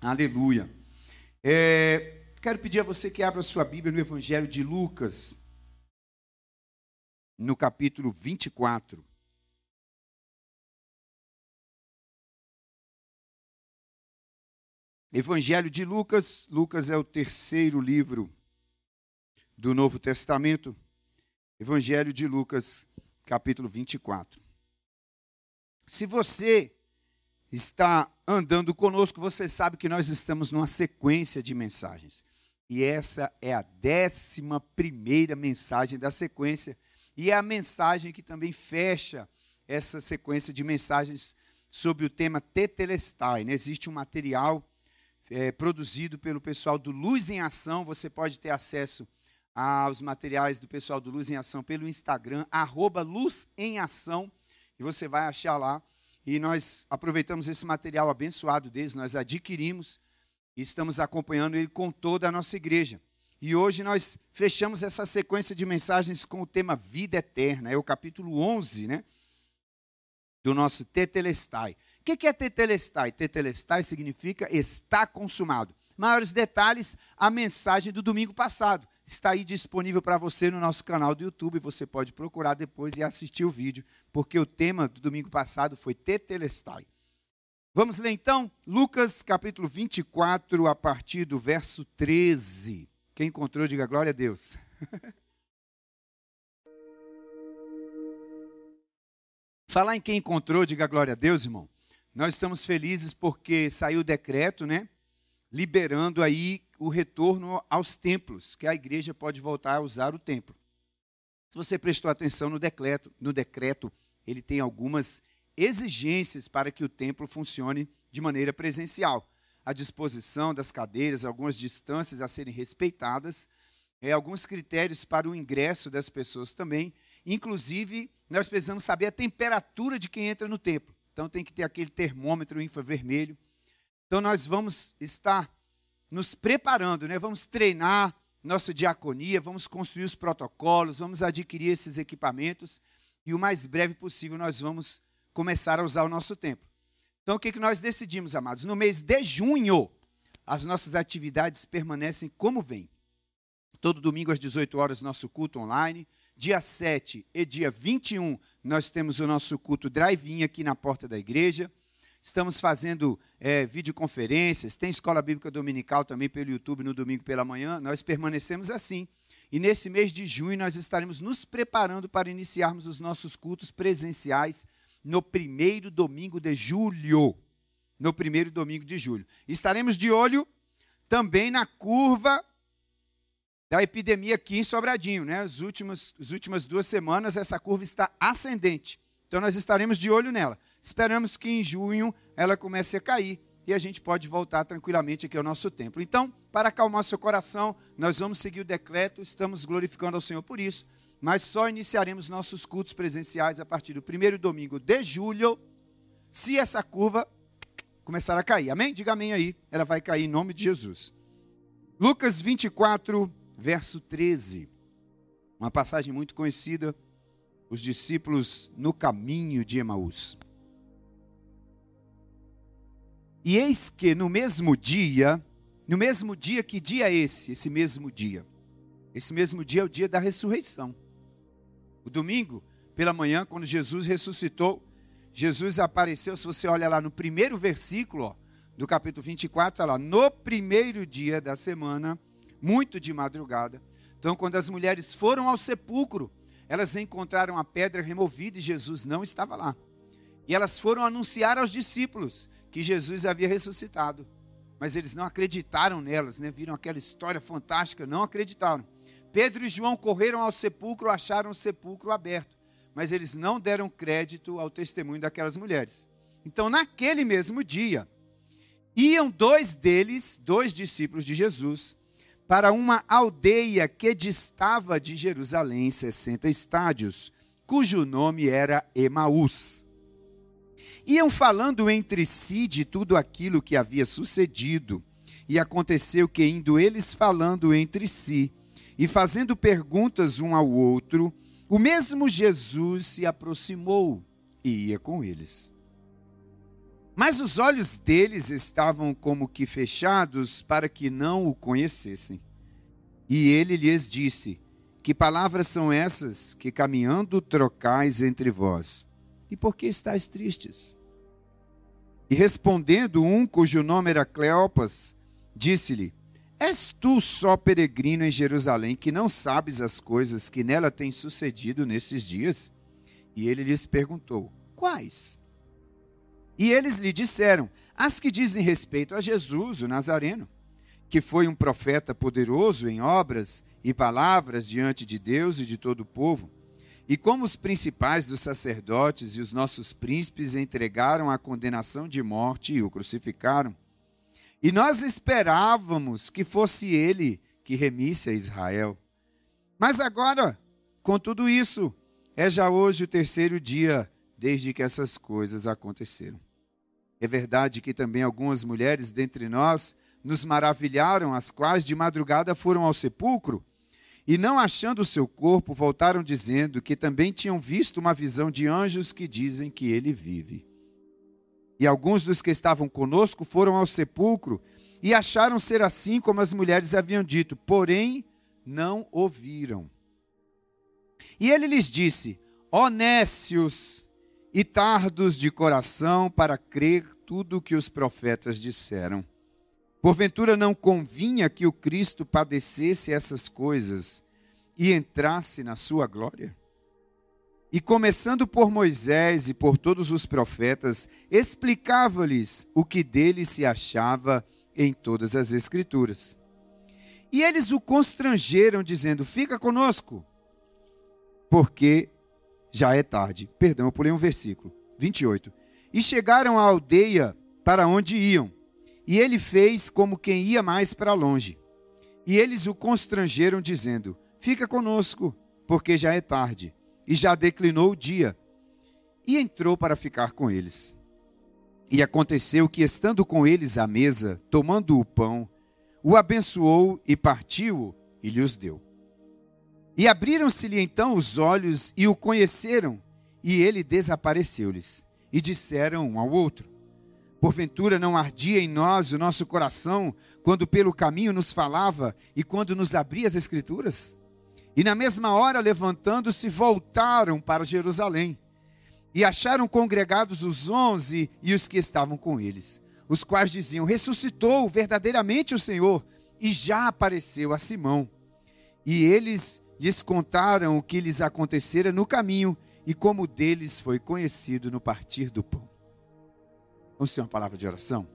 Aleluia. É, quero pedir a você que abra sua Bíblia no Evangelho de Lucas, no capítulo 24. Evangelho de Lucas, Lucas é o terceiro livro do Novo Testamento. Evangelho de Lucas, capítulo 24. Se você está andando conosco, você sabe que nós estamos numa sequência de mensagens. E essa é a décima primeira mensagem da sequência. E é a mensagem que também fecha essa sequência de mensagens sobre o tema Tetelestai. Né? Existe um material é, produzido pelo pessoal do Luz em Ação. Você pode ter acesso aos materiais do pessoal do Luz em Ação pelo Instagram, arroba Luz em Ação, e você vai achar lá e nós aproveitamos esse material abençoado deles, nós adquirimos e estamos acompanhando ele com toda a nossa igreja. E hoje nós fechamos essa sequência de mensagens com o tema Vida Eterna, é o capítulo 11, né? Do nosso Tetelestai. O que é Tetelestai? Tetelestai significa está consumado. Maiores detalhes, a mensagem do domingo passado está aí disponível para você no nosso canal do YouTube. Você pode procurar depois e assistir o vídeo, porque o tema do domingo passado foi Tetelestai. Vamos ler então Lucas capítulo 24, a partir do verso 13. Quem encontrou, diga glória a Deus. Falar em quem encontrou, diga glória a Deus, irmão. Nós estamos felizes porque saiu o decreto, né? Liberando aí o retorno aos templos, que a igreja pode voltar a usar o templo. Se você prestou atenção no decreto, no decreto, ele tem algumas exigências para que o templo funcione de maneira presencial. A disposição das cadeiras, algumas distâncias a serem respeitadas, é, alguns critérios para o ingresso das pessoas também. Inclusive, nós precisamos saber a temperatura de quem entra no templo. Então, tem que ter aquele termômetro infravermelho. Então, nós vamos estar nos preparando, né? Vamos treinar nossa diaconia, vamos construir os protocolos, vamos adquirir esses equipamentos e o mais breve possível nós vamos começar a usar o nosso templo. Então o que, que nós decidimos, amados? No mês de junho, as nossas atividades permanecem como vem. Todo domingo às 18 horas, nosso culto online. Dia 7 e dia 21, nós temos o nosso culto drive-in aqui na porta da igreja estamos fazendo é, videoconferências, tem escola bíblica dominical também pelo YouTube no domingo pela manhã, nós permanecemos assim. E nesse mês de junho nós estaremos nos preparando para iniciarmos os nossos cultos presenciais no primeiro domingo de julho. No primeiro domingo de julho. Estaremos de olho também na curva da epidemia aqui em Sobradinho. Né? As, últimas, as últimas duas semanas essa curva está ascendente. Então nós estaremos de olho nela. Esperamos que em junho ela comece a cair e a gente pode voltar tranquilamente aqui ao nosso templo. Então, para acalmar seu coração, nós vamos seguir o decreto, estamos glorificando ao Senhor por isso, mas só iniciaremos nossos cultos presenciais a partir do primeiro domingo de julho, se essa curva começar a cair. Amém? Diga amém aí. Ela vai cair em nome de Jesus. Lucas 24, verso 13. Uma passagem muito conhecida. Os discípulos no caminho de Emaús. E eis que no mesmo dia, no mesmo dia, que dia é esse? Esse mesmo dia. Esse mesmo dia é o dia da ressurreição. O domingo, pela manhã, quando Jesus ressuscitou, Jesus apareceu, se você olha lá no primeiro versículo ó, do capítulo 24, está lá, no primeiro dia da semana, muito de madrugada. Então, quando as mulheres foram ao sepulcro, elas encontraram a pedra removida e Jesus não estava lá. E elas foram anunciar aos discípulos que Jesus havia ressuscitado. Mas eles não acreditaram nelas, né? viram aquela história fantástica, não acreditaram. Pedro e João correram ao sepulcro, acharam o sepulcro aberto, mas eles não deram crédito ao testemunho daquelas mulheres. Então, naquele mesmo dia, iam dois deles, dois discípulos de Jesus, para uma aldeia que distava de Jerusalém 60 estádios, cujo nome era Emaús Iam falando entre si de tudo aquilo que havia sucedido. E aconteceu que, indo eles falando entre si e fazendo perguntas um ao outro, o mesmo Jesus se aproximou e ia com eles. Mas os olhos deles estavam como que fechados para que não o conhecessem. E ele lhes disse: Que palavras são essas que caminhando trocais entre vós? E por que estáis tristes? E respondendo um cujo nome era Cleopas, disse-lhe: És tu só peregrino em Jerusalém que não sabes as coisas que nela têm sucedido nesses dias? E ele lhes perguntou: Quais? E eles lhe disseram: As que dizem respeito a Jesus, o Nazareno, que foi um profeta poderoso em obras e palavras diante de Deus e de todo o povo. E como os principais dos sacerdotes e os nossos príncipes entregaram a condenação de morte e o crucificaram. E nós esperávamos que fosse ele que remisse a Israel. Mas agora, com tudo isso, é já hoje o terceiro dia desde que essas coisas aconteceram. É verdade que também algumas mulheres dentre nós nos maravilharam, as quais de madrugada foram ao sepulcro e, não achando o seu corpo, voltaram dizendo que também tinham visto uma visão de anjos que dizem que ele vive. E alguns dos que estavam conosco foram ao sepulcro e acharam ser assim como as mulheres haviam dito, porém não ouviram. E ele lhes disse: Honécios, e tardos de coração para crer tudo o que os profetas disseram. Porventura não convinha que o Cristo padecesse essas coisas e entrasse na sua glória? E começando por Moisés e por todos os profetas, explicava-lhes o que dele se achava em todas as Escrituras. E eles o constrangeram, dizendo: Fica conosco, porque já é tarde. Perdão, eu pulei um versículo. 28. E chegaram à aldeia para onde iam. E ele fez como quem ia mais para longe. E eles o constrangeram, dizendo: Fica conosco, porque já é tarde, e já declinou o dia. E entrou para ficar com eles. E aconteceu que, estando com eles à mesa, tomando o pão, o abençoou e partiu-o e lhes deu. E abriram-se-lhe então os olhos e o conheceram, e ele desapareceu-lhes. E disseram um ao outro: Porventura não ardia em nós o nosso coração quando pelo caminho nos falava e quando nos abria as Escrituras? E na mesma hora, levantando-se, voltaram para Jerusalém. E acharam congregados os onze e os que estavam com eles, os quais diziam: Ressuscitou verdadeiramente o Senhor e já apareceu a Simão. E eles lhes contaram o que lhes acontecera no caminho e como deles foi conhecido no partir do pão. Vamos ter uma palavra de oração?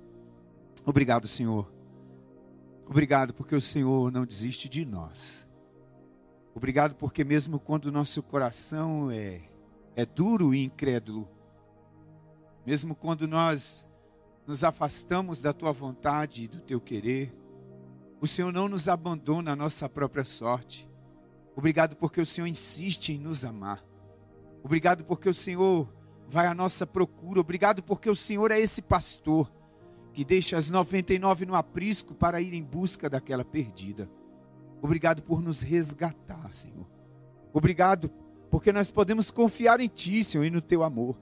Obrigado, Senhor. Obrigado porque o Senhor não desiste de nós. Obrigado porque mesmo quando o nosso coração é, é duro e incrédulo, mesmo quando nós nos afastamos da tua vontade e do teu querer, o Senhor não nos abandona à nossa própria sorte. Obrigado porque o Senhor insiste em nos amar. Obrigado porque o Senhor vai à nossa procura. Obrigado porque o Senhor é esse pastor que deixa as 99 no aprisco para ir em busca daquela perdida. Obrigado por nos resgatar, Senhor. Obrigado porque nós podemos confiar em Ti, Senhor, e no Teu amor.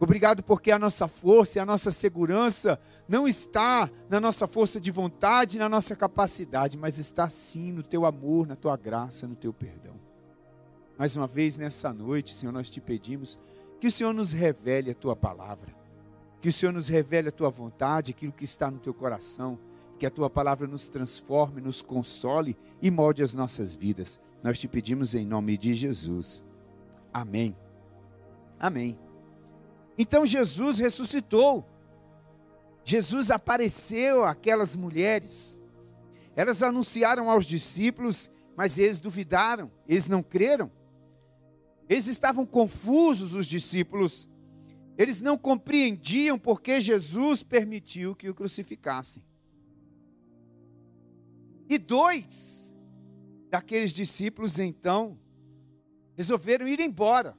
Obrigado porque a nossa força e a nossa segurança não está na nossa força de vontade, na nossa capacidade, mas está sim no teu amor, na tua graça, no teu perdão. Mais uma vez nessa noite, Senhor, nós te pedimos que o Senhor nos revele a tua palavra, que o Senhor nos revele a tua vontade, aquilo que está no teu coração, que a tua palavra nos transforme, nos console e molde as nossas vidas. Nós te pedimos em nome de Jesus. Amém. Amém. Então Jesus ressuscitou. Jesus apareceu àquelas mulheres. Elas anunciaram aos discípulos, mas eles duvidaram, eles não creram. Eles estavam confusos, os discípulos. Eles não compreendiam porque Jesus permitiu que o crucificassem. E dois daqueles discípulos, então, resolveram ir embora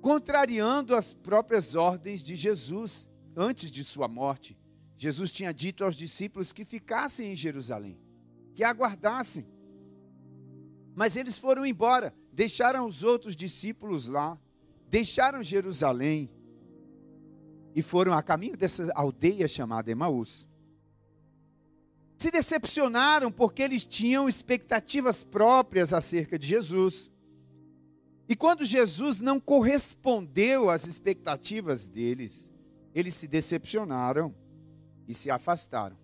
contrariando as próprias ordens de Jesus antes de sua morte. Jesus tinha dito aos discípulos que ficassem em Jerusalém, que aguardassem. Mas eles foram embora, deixaram os outros discípulos lá, deixaram Jerusalém. e foram a caminho dessa aldeia chamada Emaús. Se decepcionaram porque eles tinham expectativas próprias acerca de Jesus. E quando Jesus não correspondeu às expectativas deles, eles se decepcionaram e se afastaram.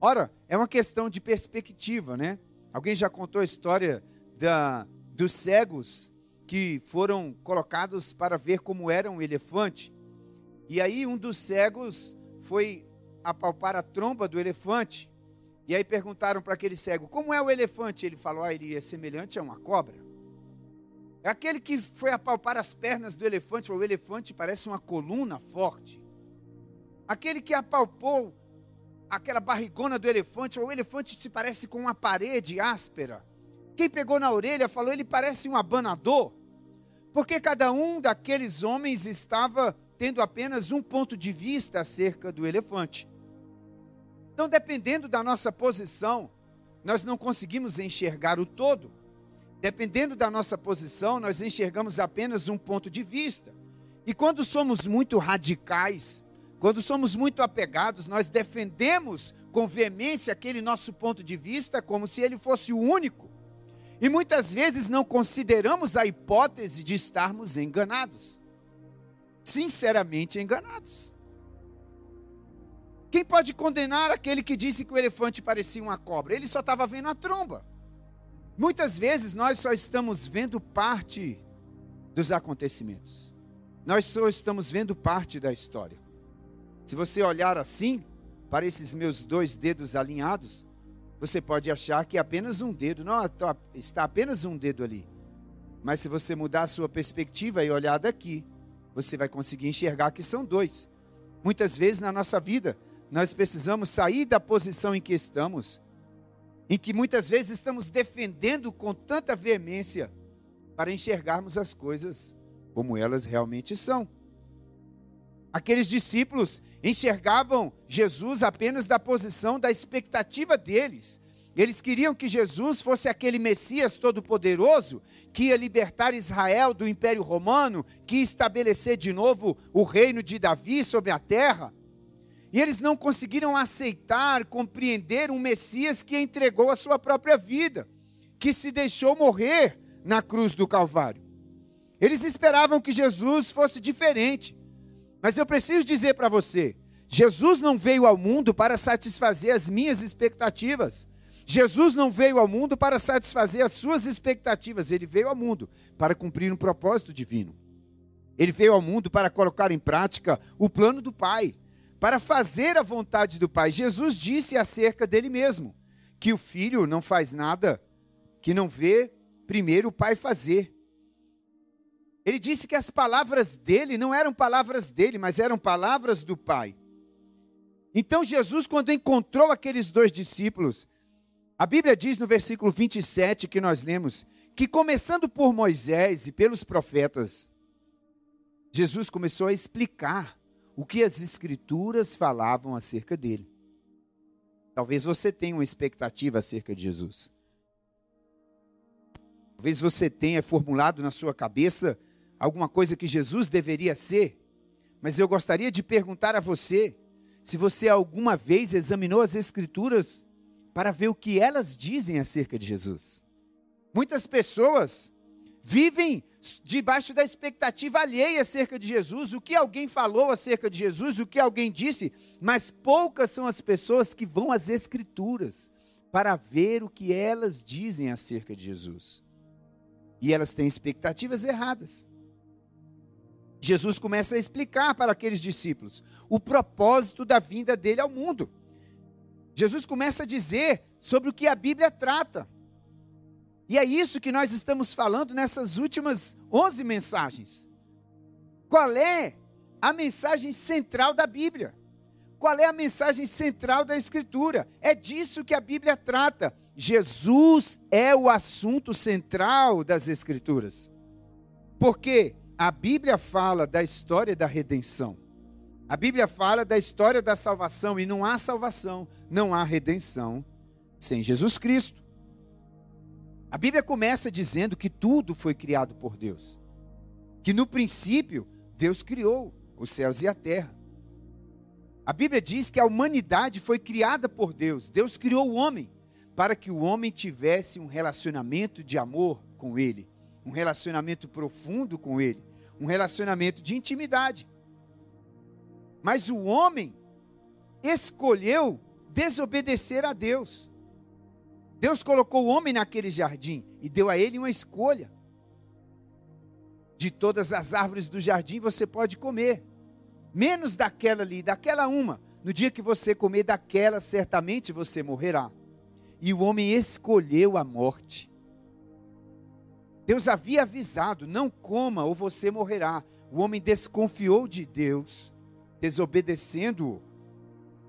Ora, é uma questão de perspectiva, né? Alguém já contou a história da, dos cegos que foram colocados para ver como era um elefante. E aí um dos cegos foi apalpar a tromba do elefante. E aí perguntaram para aquele cego: "Como é o elefante?" Ele falou: ah, "Ele é semelhante a uma cobra." É aquele que foi apalpar as pernas do elefante, "O elefante parece uma coluna forte." Aquele que apalpou aquela barrigona do elefante, "O elefante se parece com uma parede áspera." Quem pegou na orelha falou: ele parece um abanador, porque cada um daqueles homens estava tendo apenas um ponto de vista acerca do elefante. Então, dependendo da nossa posição, nós não conseguimos enxergar o todo. Dependendo da nossa posição, nós enxergamos apenas um ponto de vista. E quando somos muito radicais, quando somos muito apegados, nós defendemos com veemência aquele nosso ponto de vista como se ele fosse o único. E muitas vezes não consideramos a hipótese de estarmos enganados. Sinceramente enganados. Quem pode condenar aquele que disse que o elefante parecia uma cobra? Ele só estava vendo a tromba. Muitas vezes nós só estamos vendo parte dos acontecimentos. Nós só estamos vendo parte da história. Se você olhar assim, para esses meus dois dedos alinhados, você pode achar que apenas um dedo, não, está apenas um dedo ali. Mas se você mudar a sua perspectiva e olhar daqui, você vai conseguir enxergar que são dois. Muitas vezes na nossa vida, nós precisamos sair da posição em que estamos, em que muitas vezes estamos defendendo com tanta veemência, para enxergarmos as coisas como elas realmente são. Aqueles discípulos enxergavam Jesus apenas da posição da expectativa deles. Eles queriam que Jesus fosse aquele Messias todo-poderoso que ia libertar Israel do Império Romano, que ia estabelecer de novo o reino de Davi sobre a terra. E eles não conseguiram aceitar, compreender um Messias que entregou a sua própria vida, que se deixou morrer na cruz do Calvário. Eles esperavam que Jesus fosse diferente. Mas eu preciso dizer para você: Jesus não veio ao mundo para satisfazer as minhas expectativas. Jesus não veio ao mundo para satisfazer as suas expectativas, ele veio ao mundo para cumprir um propósito divino. Ele veio ao mundo para colocar em prática o plano do Pai, para fazer a vontade do Pai. Jesus disse acerca dele mesmo que o filho não faz nada que não vê primeiro o Pai fazer. Ele disse que as palavras dele não eram palavras dele, mas eram palavras do Pai. Então Jesus, quando encontrou aqueles dois discípulos, a Bíblia diz no versículo 27 que nós lemos, que começando por Moisés e pelos profetas, Jesus começou a explicar o que as Escrituras falavam acerca dele. Talvez você tenha uma expectativa acerca de Jesus. Talvez você tenha formulado na sua cabeça alguma coisa que Jesus deveria ser, mas eu gostaria de perguntar a você se você alguma vez examinou as Escrituras para ver o que elas dizem acerca de Jesus. Muitas pessoas vivem debaixo da expectativa alheia acerca de Jesus, o que alguém falou acerca de Jesus, o que alguém disse, mas poucas são as pessoas que vão às Escrituras para ver o que elas dizem acerca de Jesus. E elas têm expectativas erradas. Jesus começa a explicar para aqueles discípulos o propósito da vinda dele ao mundo. Jesus começa a dizer sobre o que a Bíblia trata. E é isso que nós estamos falando nessas últimas 11 mensagens. Qual é a mensagem central da Bíblia? Qual é a mensagem central da Escritura? É disso que a Bíblia trata. Jesus é o assunto central das Escrituras. Por quê? A Bíblia fala da história da redenção. A Bíblia fala da história da salvação e não há salvação, não há redenção sem Jesus Cristo. A Bíblia começa dizendo que tudo foi criado por Deus. Que no princípio Deus criou os céus e a terra. A Bíblia diz que a humanidade foi criada por Deus. Deus criou o homem para que o homem tivesse um relacionamento de amor com ele, um relacionamento profundo com ele, um relacionamento de intimidade. Mas o homem escolheu desobedecer a Deus. Deus colocou o homem naquele jardim e deu a ele uma escolha. De todas as árvores do jardim você pode comer, menos daquela ali, daquela uma. No dia que você comer daquela, certamente você morrerá. E o homem escolheu a morte. Deus havia avisado: não coma ou você morrerá. O homem desconfiou de Deus, desobedecendo-o,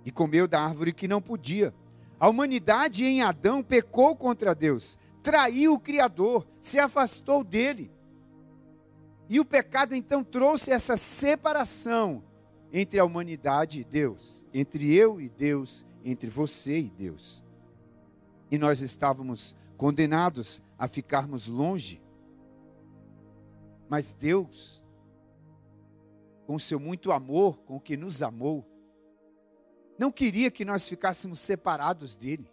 e comeu da árvore que não podia. A humanidade em Adão pecou contra Deus, traiu o Criador, se afastou dele. E o pecado então trouxe essa separação entre a humanidade e Deus, entre eu e Deus, entre você e Deus. E nós estávamos condenados a ficarmos longe. Mas Deus, com seu muito amor, com que nos amou, não queria que nós ficássemos separados dele.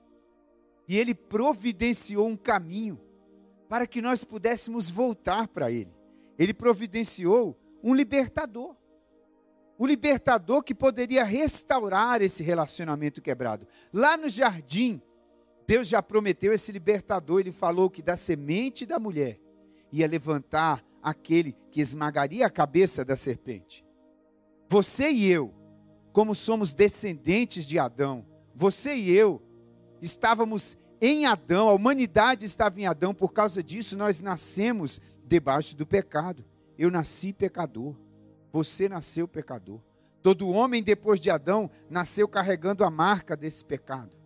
E ele providenciou um caminho para que nós pudéssemos voltar para ele. Ele providenciou um libertador. O libertador que poderia restaurar esse relacionamento quebrado. Lá no jardim, Deus já prometeu esse libertador. Ele falou que da semente da mulher ia levantar aquele que esmagaria a cabeça da serpente. Você e eu como somos descendentes de Adão, você e eu estávamos em Adão, a humanidade estava em Adão, por causa disso nós nascemos debaixo do pecado. Eu nasci pecador, você nasceu pecador. Todo homem depois de Adão nasceu carregando a marca desse pecado.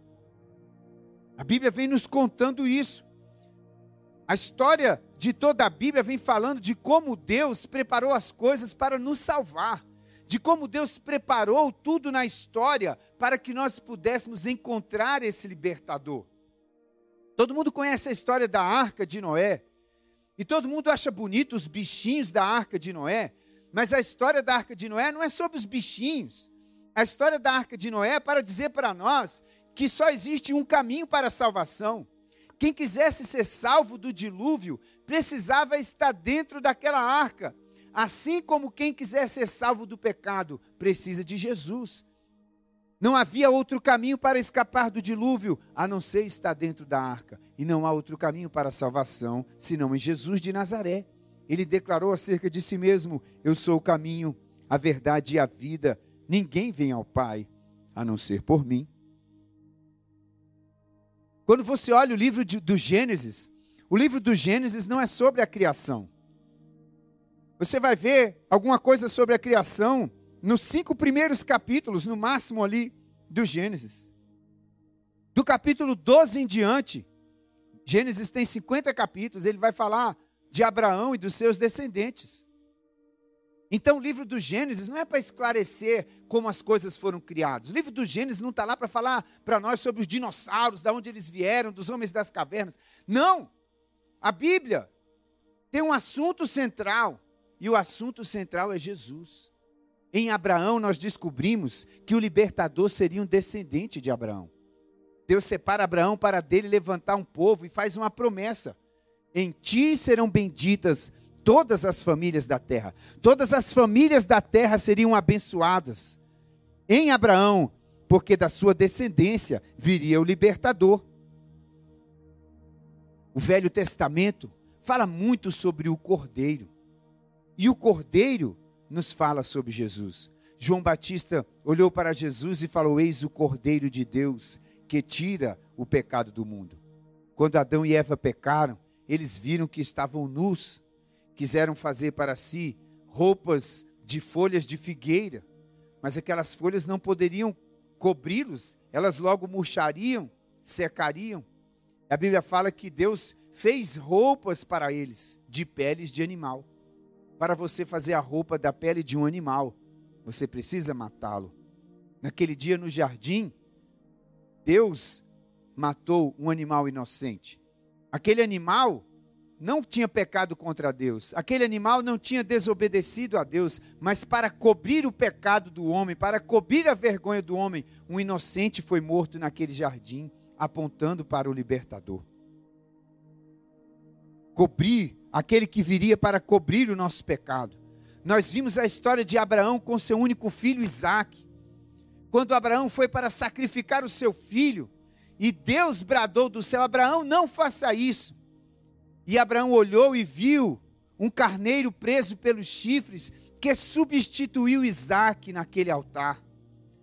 A Bíblia vem nos contando isso. A história de toda a Bíblia vem falando de como Deus preparou as coisas para nos salvar de como Deus preparou tudo na história para que nós pudéssemos encontrar esse libertador. Todo mundo conhece a história da arca de Noé, e todo mundo acha bonito os bichinhos da arca de Noé, mas a história da arca de Noé não é sobre os bichinhos. A história da arca de Noé é para dizer para nós que só existe um caminho para a salvação. Quem quisesse ser salvo do dilúvio precisava estar dentro daquela arca. Assim como quem quiser ser salvo do pecado precisa de Jesus. Não havia outro caminho para escapar do dilúvio a não ser estar dentro da arca. E não há outro caminho para a salvação senão em Jesus de Nazaré. Ele declarou acerca de si mesmo: Eu sou o caminho, a verdade e a vida. Ninguém vem ao Pai a não ser por mim. Quando você olha o livro de, do Gênesis, o livro do Gênesis não é sobre a criação. Você vai ver alguma coisa sobre a criação nos cinco primeiros capítulos, no máximo ali, do Gênesis. Do capítulo 12 em diante, Gênesis tem 50 capítulos, ele vai falar de Abraão e dos seus descendentes. Então, o livro do Gênesis não é para esclarecer como as coisas foram criadas. O livro do Gênesis não está lá para falar para nós sobre os dinossauros, de onde eles vieram, dos homens das cavernas. Não! A Bíblia tem um assunto central e o assunto central é Jesus. Em Abraão, nós descobrimos que o libertador seria um descendente de Abraão. Deus separa Abraão para dele levantar um povo e faz uma promessa: em ti serão benditas todas as famílias da terra. Todas as famílias da terra seriam abençoadas em Abraão, porque da sua descendência viria o libertador. O Velho Testamento fala muito sobre o cordeiro. E o cordeiro nos fala sobre Jesus. João Batista olhou para Jesus e falou: Eis o cordeiro de Deus que tira o pecado do mundo. Quando Adão e Eva pecaram, eles viram que estavam nus, quiseram fazer para si roupas de folhas de figueira, mas aquelas folhas não poderiam cobri-los, elas logo murchariam, secariam. A Bíblia fala que Deus fez roupas para eles de peles de animal para você fazer a roupa da pele de um animal, você precisa matá-lo. Naquele dia no jardim, Deus matou um animal inocente. Aquele animal não tinha pecado contra Deus. Aquele animal não tinha desobedecido a Deus, mas para cobrir o pecado do homem, para cobrir a vergonha do homem, um inocente foi morto naquele jardim, apontando para o libertador. Cobrir aquele que viria para cobrir o nosso pecado. Nós vimos a história de Abraão com seu único filho Isaque. Quando Abraão foi para sacrificar o seu filho, e Deus bradou do céu: Abraão, não faça isso. E Abraão olhou e viu um carneiro preso pelos chifres que substituiu Isaac naquele altar.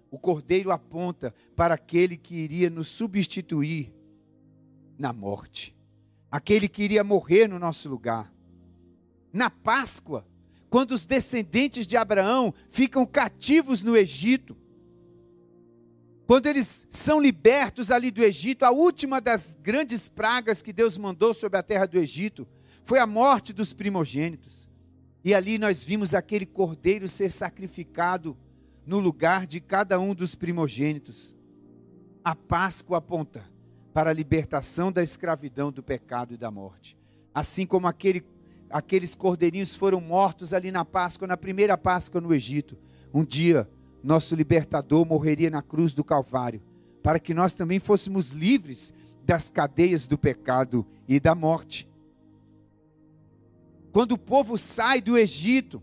O cordeiro aponta para aquele que iria nos substituir na morte, aquele que iria morrer no nosso lugar. Na Páscoa, quando os descendentes de Abraão ficam cativos no Egito, quando eles são libertos ali do Egito, a última das grandes pragas que Deus mandou sobre a terra do Egito foi a morte dos primogênitos. E ali nós vimos aquele cordeiro ser sacrificado no lugar de cada um dos primogênitos. A Páscoa aponta para a libertação da escravidão, do pecado e da morte. Assim como aquele, aqueles cordeirinhos foram mortos ali na Páscoa, na primeira Páscoa no Egito. Um dia nosso libertador morreria na cruz do Calvário, para que nós também fôssemos livres das cadeias do pecado e da morte. Quando o povo sai do Egito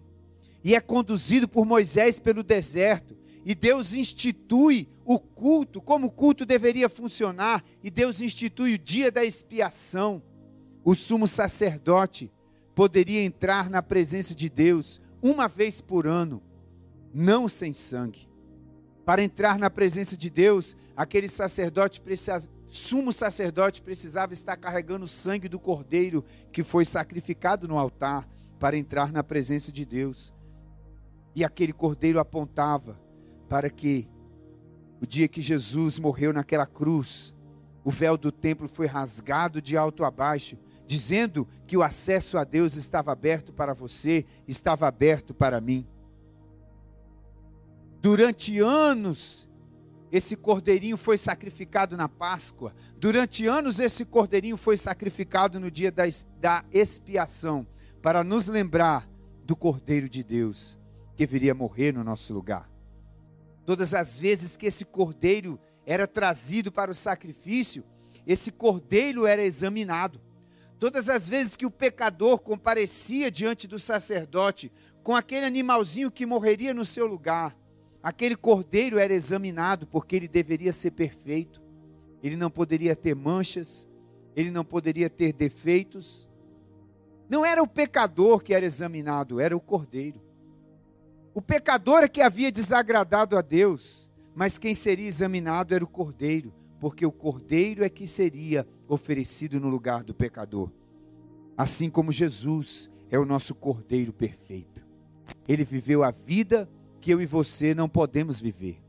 e é conduzido por Moisés pelo deserto, e Deus institui o culto, como o culto deveria funcionar, e Deus institui o dia da expiação, o sumo sacerdote poderia entrar na presença de Deus uma vez por ano não sem sangue. Para entrar na presença de Deus, aquele sacerdote, sumo sacerdote, precisava estar carregando o sangue do cordeiro que foi sacrificado no altar para entrar na presença de Deus. E aquele cordeiro apontava para que o dia que Jesus morreu naquela cruz, o véu do templo foi rasgado de alto a baixo, dizendo que o acesso a Deus estava aberto para você, estava aberto para mim. Durante anos, esse cordeirinho foi sacrificado na Páscoa. Durante anos, esse cordeirinho foi sacrificado no dia da, da expiação, para nos lembrar do Cordeiro de Deus, que viria morrer no nosso lugar. Todas as vezes que esse cordeiro era trazido para o sacrifício, esse cordeiro era examinado. Todas as vezes que o pecador comparecia diante do sacerdote com aquele animalzinho que morreria no seu lugar, Aquele cordeiro era examinado porque ele deveria ser perfeito, ele não poderia ter manchas, ele não poderia ter defeitos. Não era o pecador que era examinado, era o cordeiro. O pecador é que havia desagradado a Deus, mas quem seria examinado era o cordeiro, porque o cordeiro é que seria oferecido no lugar do pecador. Assim como Jesus é o nosso cordeiro perfeito. Ele viveu a vida que eu e você não podemos viver.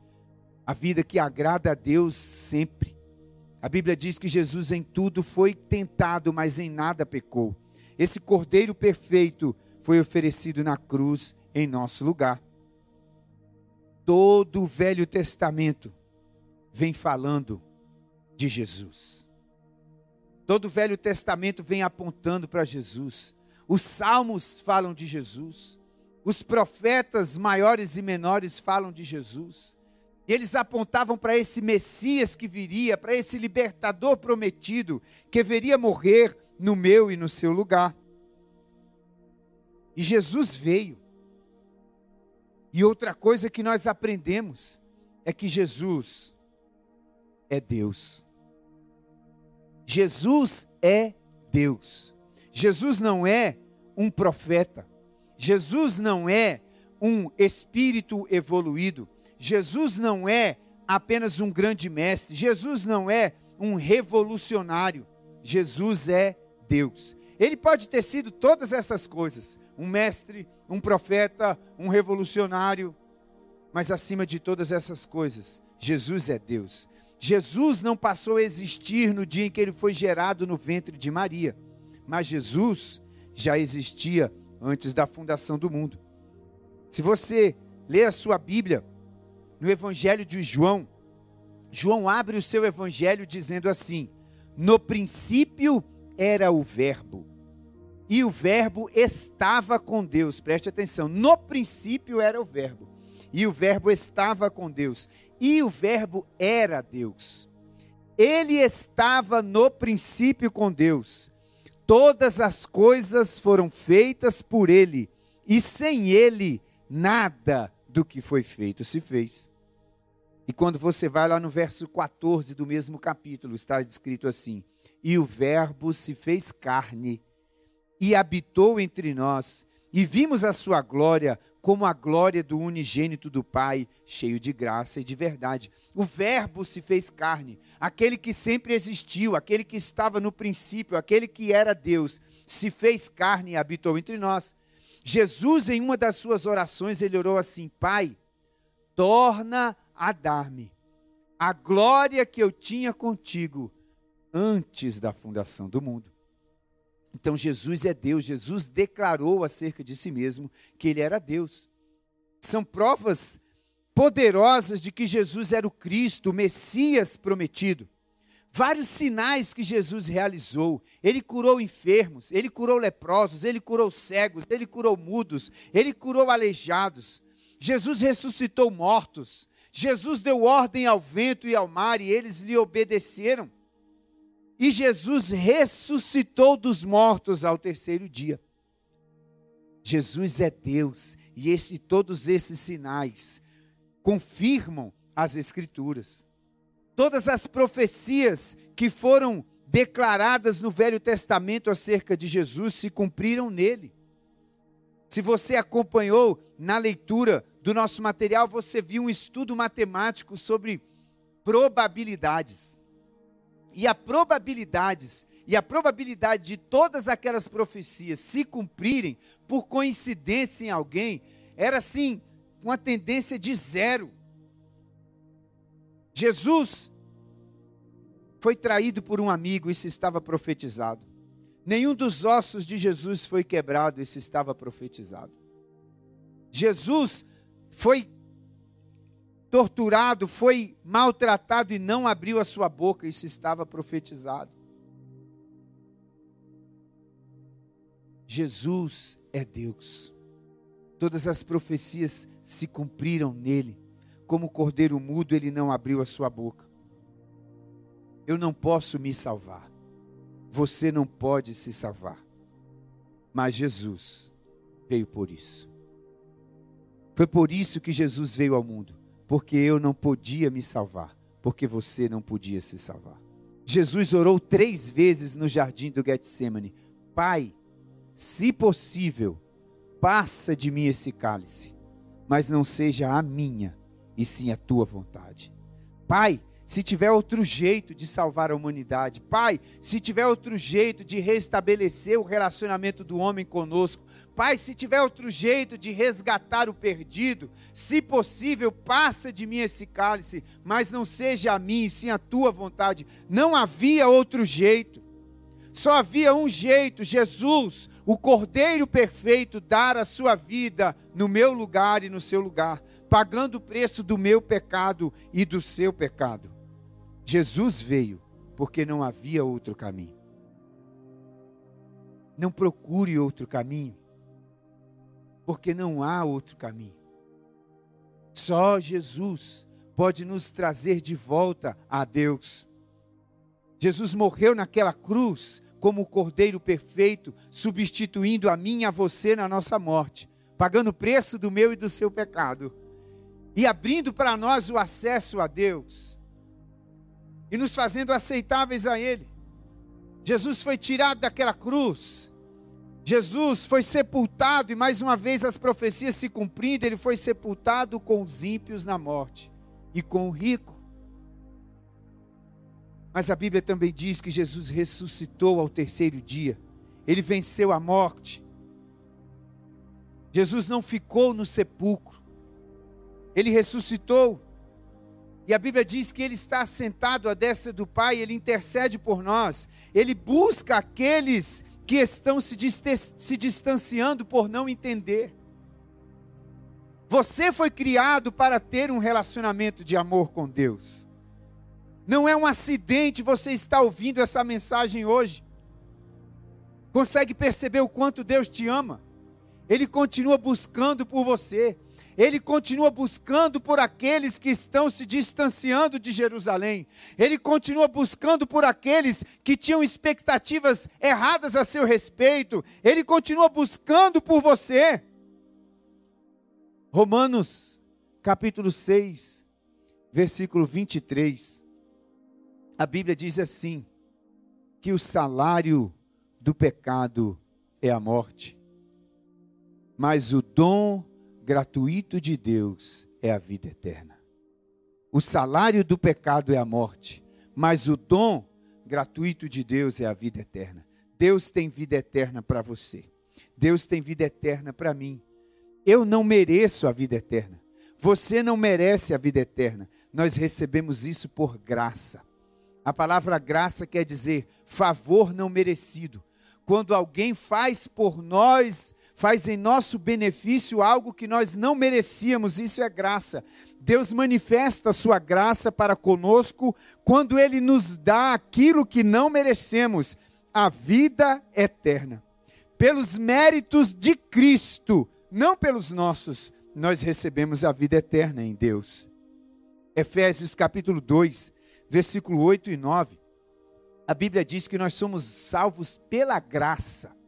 A vida que agrada a Deus sempre. A Bíblia diz que Jesus em tudo foi tentado, mas em nada pecou. Esse cordeiro perfeito foi oferecido na cruz em nosso lugar. Todo o Velho Testamento vem falando de Jesus. Todo o Velho Testamento vem apontando para Jesus. Os salmos falam de Jesus. Os profetas maiores e menores falam de Jesus. E eles apontavam para esse Messias que viria, para esse libertador prometido, que viria morrer no meu e no seu lugar. E Jesus veio. E outra coisa que nós aprendemos é que Jesus é Deus. Jesus é Deus. Jesus não é um profeta. Jesus não é um espírito evoluído. Jesus não é apenas um grande mestre. Jesus não é um revolucionário. Jesus é Deus. Ele pode ter sido todas essas coisas: um mestre, um profeta, um revolucionário, mas acima de todas essas coisas, Jesus é Deus. Jesus não passou a existir no dia em que ele foi gerado no ventre de Maria, mas Jesus já existia antes da fundação do mundo. Se você ler a sua Bíblia no Evangelho de João, João abre o seu evangelho dizendo assim: No princípio era o Verbo. E o Verbo estava com Deus, preste atenção. No princípio era o Verbo, e o Verbo estava com Deus, e o Verbo era Deus. Ele estava no princípio com Deus. Todas as coisas foram feitas por ele, e sem ele, nada do que foi feito se fez. E quando você vai lá no verso 14 do mesmo capítulo, está escrito assim: E o Verbo se fez carne e habitou entre nós, e vimos a sua glória como a glória do unigênito do Pai, cheio de graça e de verdade. O Verbo se fez carne, aquele que sempre existiu, aquele que estava no princípio, aquele que era Deus, se fez carne e habitou entre nós. Jesus, em uma das suas orações, ele orou assim: Pai, torna a dar-me a glória que eu tinha contigo antes da fundação do mundo. Então Jesus é Deus, Jesus declarou acerca de si mesmo que ele era Deus. São provas poderosas de que Jesus era o Cristo, o Messias prometido. Vários sinais que Jesus realizou. Ele curou enfermos, ele curou leprosos, ele curou cegos, ele curou mudos, ele curou aleijados. Jesus ressuscitou mortos. Jesus deu ordem ao vento e ao mar e eles lhe obedeceram. E Jesus ressuscitou dos mortos ao terceiro dia. Jesus é Deus e esse, todos esses sinais confirmam as Escrituras. Todas as profecias que foram declaradas no Velho Testamento acerca de Jesus se cumpriram nele. Se você acompanhou na leitura do nosso material, você viu um estudo matemático sobre probabilidades. E a probabilidades e a probabilidade de todas aquelas profecias se cumprirem por coincidência em alguém era assim, uma tendência de zero. Jesus foi traído por um amigo, isso estava profetizado. Nenhum dos ossos de Jesus foi quebrado, isso estava profetizado. Jesus foi torturado, foi maltratado e não abriu a sua boca, isso estava profetizado. Jesus é Deus. Todas as profecias se cumpriram nele. Como cordeiro mudo, ele não abriu a sua boca. Eu não posso me salvar. Você não pode se salvar. Mas Jesus veio por isso. Foi por isso que Jesus veio ao mundo porque eu não podia me salvar, porque você não podia se salvar. Jesus orou três vezes no jardim do Getsemane: Pai, se possível, passa de mim esse cálice, mas não seja a minha, e sim a tua vontade. Pai, se tiver outro jeito de salvar a humanidade. Pai, se tiver outro jeito de restabelecer o relacionamento do homem conosco. Pai, se tiver outro jeito de resgatar o perdido, se possível, passa de mim esse cálice, mas não seja a mim, sim a tua vontade. Não havia outro jeito. Só havia um jeito, Jesus, o Cordeiro perfeito, dar a sua vida no meu lugar e no seu lugar, pagando o preço do meu pecado e do seu pecado. Jesus veio porque não havia outro caminho. Não procure outro caminho, porque não há outro caminho. Só Jesus pode nos trazer de volta a Deus. Jesus morreu naquela cruz como o Cordeiro perfeito, substituindo a mim e a você na nossa morte, pagando o preço do meu e do seu pecado e abrindo para nós o acesso a Deus e nos fazendo aceitáveis a Ele. Jesus foi tirado daquela cruz. Jesus foi sepultado, e mais uma vez as profecias se cumprindo, ele foi sepultado com os ímpios na morte e com o rico. Mas a Bíblia também diz que Jesus ressuscitou ao terceiro dia, ele venceu a morte. Jesus não ficou no sepulcro, ele ressuscitou. E a Bíblia diz que ele está sentado à destra do Pai, ele intercede por nós, ele busca aqueles que estão se, se distanciando por não entender. Você foi criado para ter um relacionamento de amor com Deus. Não é um acidente você estar ouvindo essa mensagem hoje. Consegue perceber o quanto Deus te ama? Ele continua buscando por você. Ele continua buscando por aqueles que estão se distanciando de Jerusalém. Ele continua buscando por aqueles que tinham expectativas erradas a seu respeito. Ele continua buscando por você. Romanos, capítulo 6, versículo 23. A Bíblia diz assim: que o salário do pecado é a morte, mas o dom gratuito de Deus é a vida eterna. O salário do pecado é a morte, mas o dom gratuito de Deus é a vida eterna. Deus tem vida eterna para você. Deus tem vida eterna para mim. Eu não mereço a vida eterna. Você não merece a vida eterna. Nós recebemos isso por graça. A palavra graça quer dizer favor não merecido. Quando alguém faz por nós faz em nosso benefício algo que nós não merecíamos, isso é graça. Deus manifesta a sua graça para conosco quando ele nos dá aquilo que não merecemos, a vida eterna. Pelos méritos de Cristo, não pelos nossos, nós recebemos a vida eterna em Deus. Efésios capítulo 2, versículo 8 e 9. A Bíblia diz que nós somos salvos pela graça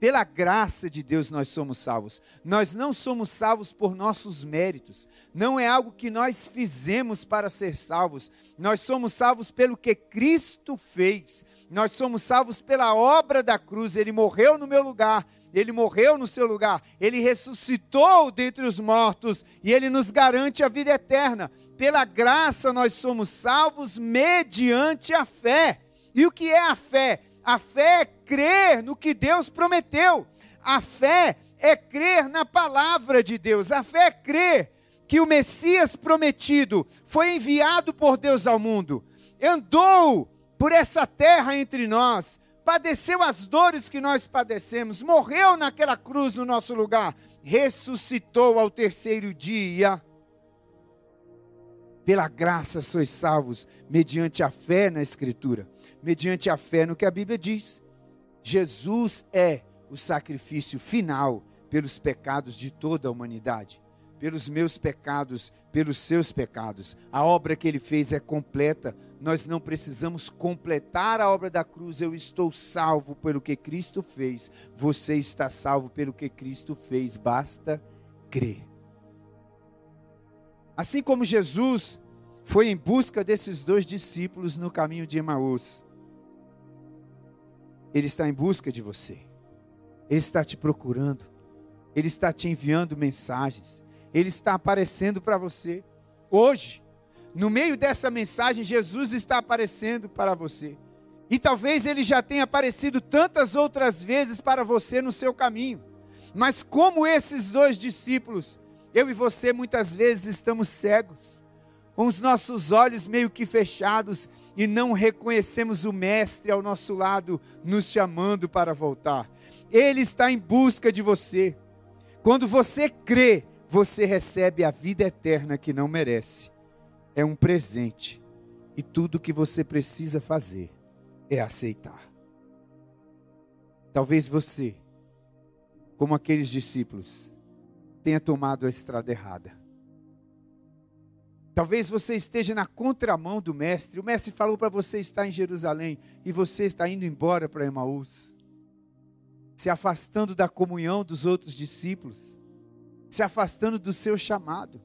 pela graça de Deus nós somos salvos. Nós não somos salvos por nossos méritos. Não é algo que nós fizemos para ser salvos. Nós somos salvos pelo que Cristo fez. Nós somos salvos pela obra da cruz. Ele morreu no meu lugar. Ele morreu no seu lugar, ele ressuscitou dentre os mortos e ele nos garante a vida eterna. Pela graça nós somos salvos mediante a fé. E o que é a fé? A fé é crer no que Deus prometeu. A fé é crer na palavra de Deus. A fé é crer que o Messias prometido foi enviado por Deus ao mundo, andou por essa terra entre nós, padeceu as dores que nós padecemos, morreu naquela cruz no nosso lugar, ressuscitou ao terceiro dia. Pela graça sois salvos, mediante a fé na Escritura mediante a fé no que a Bíblia diz. Jesus é o sacrifício final pelos pecados de toda a humanidade, pelos meus pecados, pelos seus pecados. A obra que ele fez é completa. Nós não precisamos completar a obra da cruz. Eu estou salvo pelo que Cristo fez. Você está salvo pelo que Cristo fez. Basta crer. Assim como Jesus foi em busca desses dois discípulos no caminho de Emaús, ele está em busca de você. Ele está te procurando. Ele está te enviando mensagens. Ele está aparecendo para você. Hoje, no meio dessa mensagem, Jesus está aparecendo para você. E talvez ele já tenha aparecido tantas outras vezes para você no seu caminho. Mas como esses dois discípulos, eu e você muitas vezes estamos cegos com os nossos olhos meio que fechados e não reconhecemos o Mestre ao nosso lado, nos chamando para voltar. Ele está em busca de você. Quando você crê, você recebe a vida eterna que não merece. É um presente. E tudo que você precisa fazer é aceitar. Talvez você, como aqueles discípulos, tenha tomado a estrada errada Talvez você esteja na contramão do mestre. O mestre falou para você estar em Jerusalém e você está indo embora para Emaús, se afastando da comunhão dos outros discípulos, se afastando do seu chamado,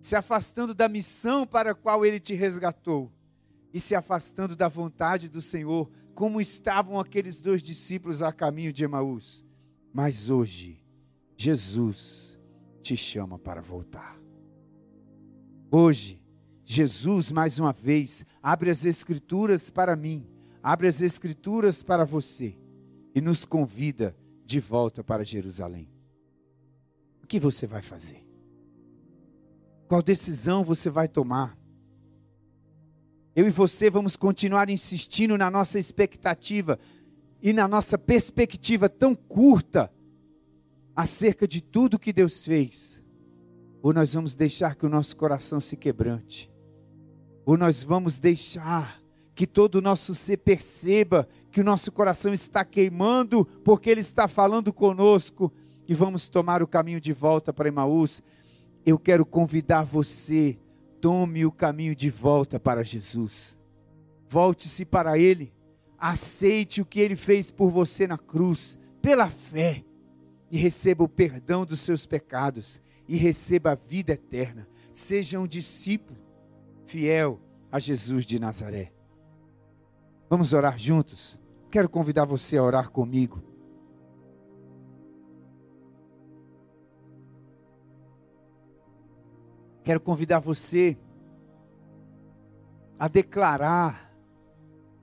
se afastando da missão para a qual ele te resgatou e se afastando da vontade do Senhor, como estavam aqueles dois discípulos a caminho de Emaús. Mas hoje, Jesus te chama para voltar. Hoje, Jesus, mais uma vez, abre as Escrituras para mim, abre as Escrituras para você e nos convida de volta para Jerusalém. O que você vai fazer? Qual decisão você vai tomar? Eu e você vamos continuar insistindo na nossa expectativa e na nossa perspectiva tão curta acerca de tudo que Deus fez ou nós vamos deixar que o nosso coração se quebrante, ou nós vamos deixar que todo o nosso ser perceba que o nosso coração está queimando, porque Ele está falando conosco e vamos tomar o caminho de volta para Emaús. Eu quero convidar você, tome o caminho de volta para Jesus. Volte-se para Ele, aceite o que Ele fez por você na cruz, pela fé, e receba o perdão dos seus pecados, e receba a vida eterna. Seja um discípulo fiel a Jesus de Nazaré. Vamos orar juntos? Quero convidar você a orar comigo. Quero convidar você a declarar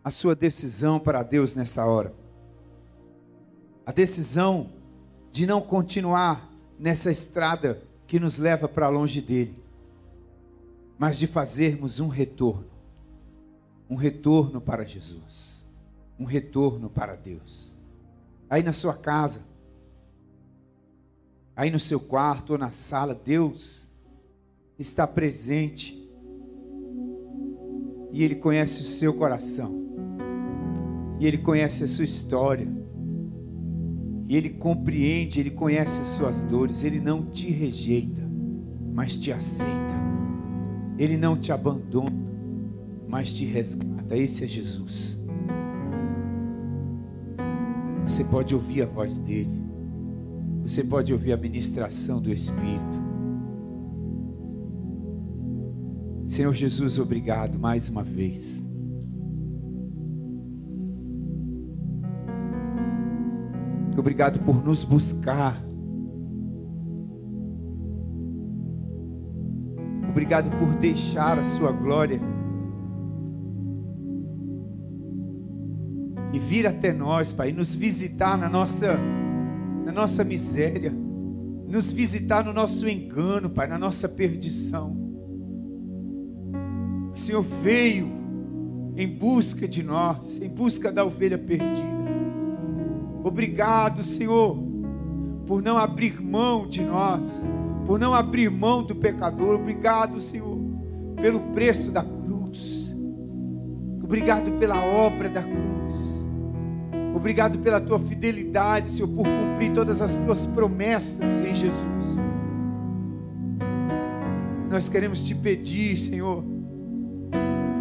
a sua decisão para Deus nessa hora. A decisão de não continuar nessa estrada que nos leva para longe dele, mas de fazermos um retorno um retorno para Jesus, um retorno para Deus. Aí na sua casa, aí no seu quarto ou na sala, Deus está presente e Ele conhece o seu coração, e Ele conhece a sua história, e Ele compreende, Ele conhece as suas dores, Ele não te rejeita, mas te aceita, Ele não te abandona mas te resgata. Esse é Jesus. Você pode ouvir a voz dele. Você pode ouvir a ministração do Espírito. Senhor Jesus, obrigado mais uma vez. Obrigado por nos buscar. Obrigado por deixar a sua glória e vir até nós, Pai, nos visitar na nossa, na nossa miséria, nos visitar no nosso engano, Pai, na nossa perdição. O Senhor veio em busca de nós, em busca da ovelha perdida. Obrigado, Senhor, por não abrir mão de nós, por não abrir mão do pecador. Obrigado, Senhor, pelo preço da cruz. Obrigado pela obra da cruz. Obrigado pela tua fidelidade, Senhor, por cumprir todas as tuas promessas em Jesus. Nós queremos te pedir, Senhor,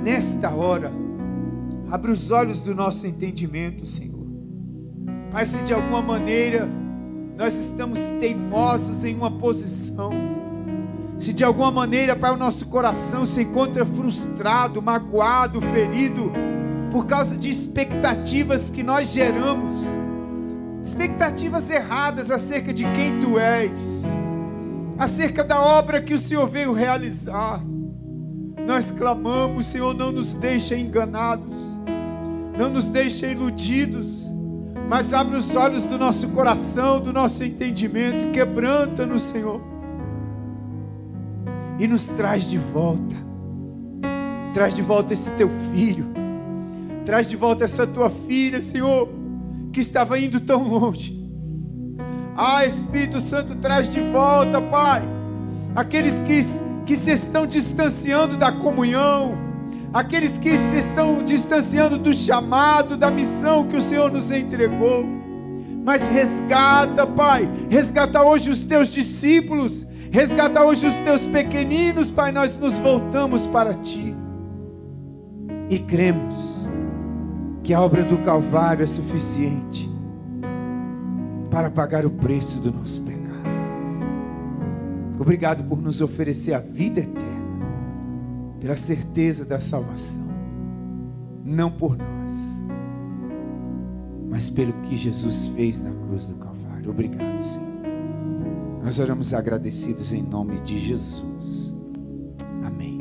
nesta hora, abre os olhos do nosso entendimento, Senhor. Pai, se de alguma maneira nós estamos teimosos em uma posição, se de alguma maneira, Pai, o nosso coração se encontra frustrado, magoado, ferido, por causa de expectativas que nós geramos, expectativas erradas acerca de quem tu és, acerca da obra que o Senhor veio realizar. Nós clamamos, Senhor, não nos deixe enganados, não nos deixe iludidos, mas abre os olhos do nosso coração, do nosso entendimento, quebranta-nos, Senhor, e nos traz de volta, traz de volta esse teu filho. Traz de volta essa tua filha, Senhor, que estava indo tão longe. Ah, Espírito Santo, traz de volta, Pai, aqueles que, que se estão distanciando da comunhão, aqueles que se estão distanciando do chamado, da missão que o Senhor nos entregou. Mas resgata, Pai, resgata hoje os teus discípulos, resgata hoje os teus pequeninos, Pai. Nós nos voltamos para Ti e cremos que a obra do Calvário é suficiente para pagar o preço do nosso pecado. Obrigado por nos oferecer a vida eterna, pela certeza da salvação, não por nós, mas pelo que Jesus fez na cruz do Calvário. Obrigado, Senhor. Nós oramos agradecidos em nome de Jesus. Amém.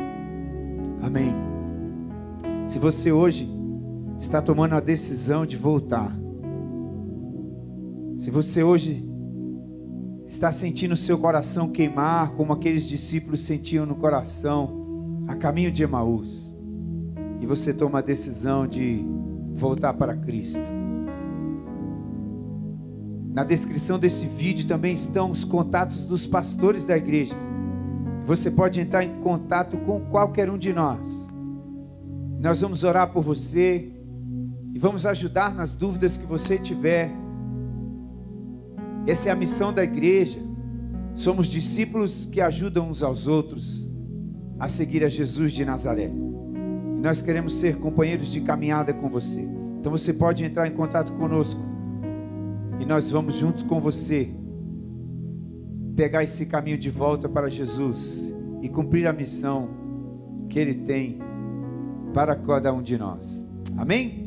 Amém. Se você hoje está tomando a decisão de voltar. Se você hoje está sentindo o seu coração queimar, como aqueles discípulos sentiam no coração, a caminho de Emaús, e você toma a decisão de voltar para Cristo. Na descrição desse vídeo também estão os contatos dos pastores da igreja. Você pode entrar em contato com qualquer um de nós Nós vamos orar por você e vamos ajudar nas dúvidas que você tiver. Essa é a missão da igreja. Somos discípulos que ajudam uns aos outros a seguir a Jesus de Nazaré. E nós queremos ser companheiros de caminhada com você. Então você pode entrar em contato conosco e nós vamos junto com você pegar esse caminho de volta para Jesus e cumprir a missão que Ele tem para cada um de nós. Amém?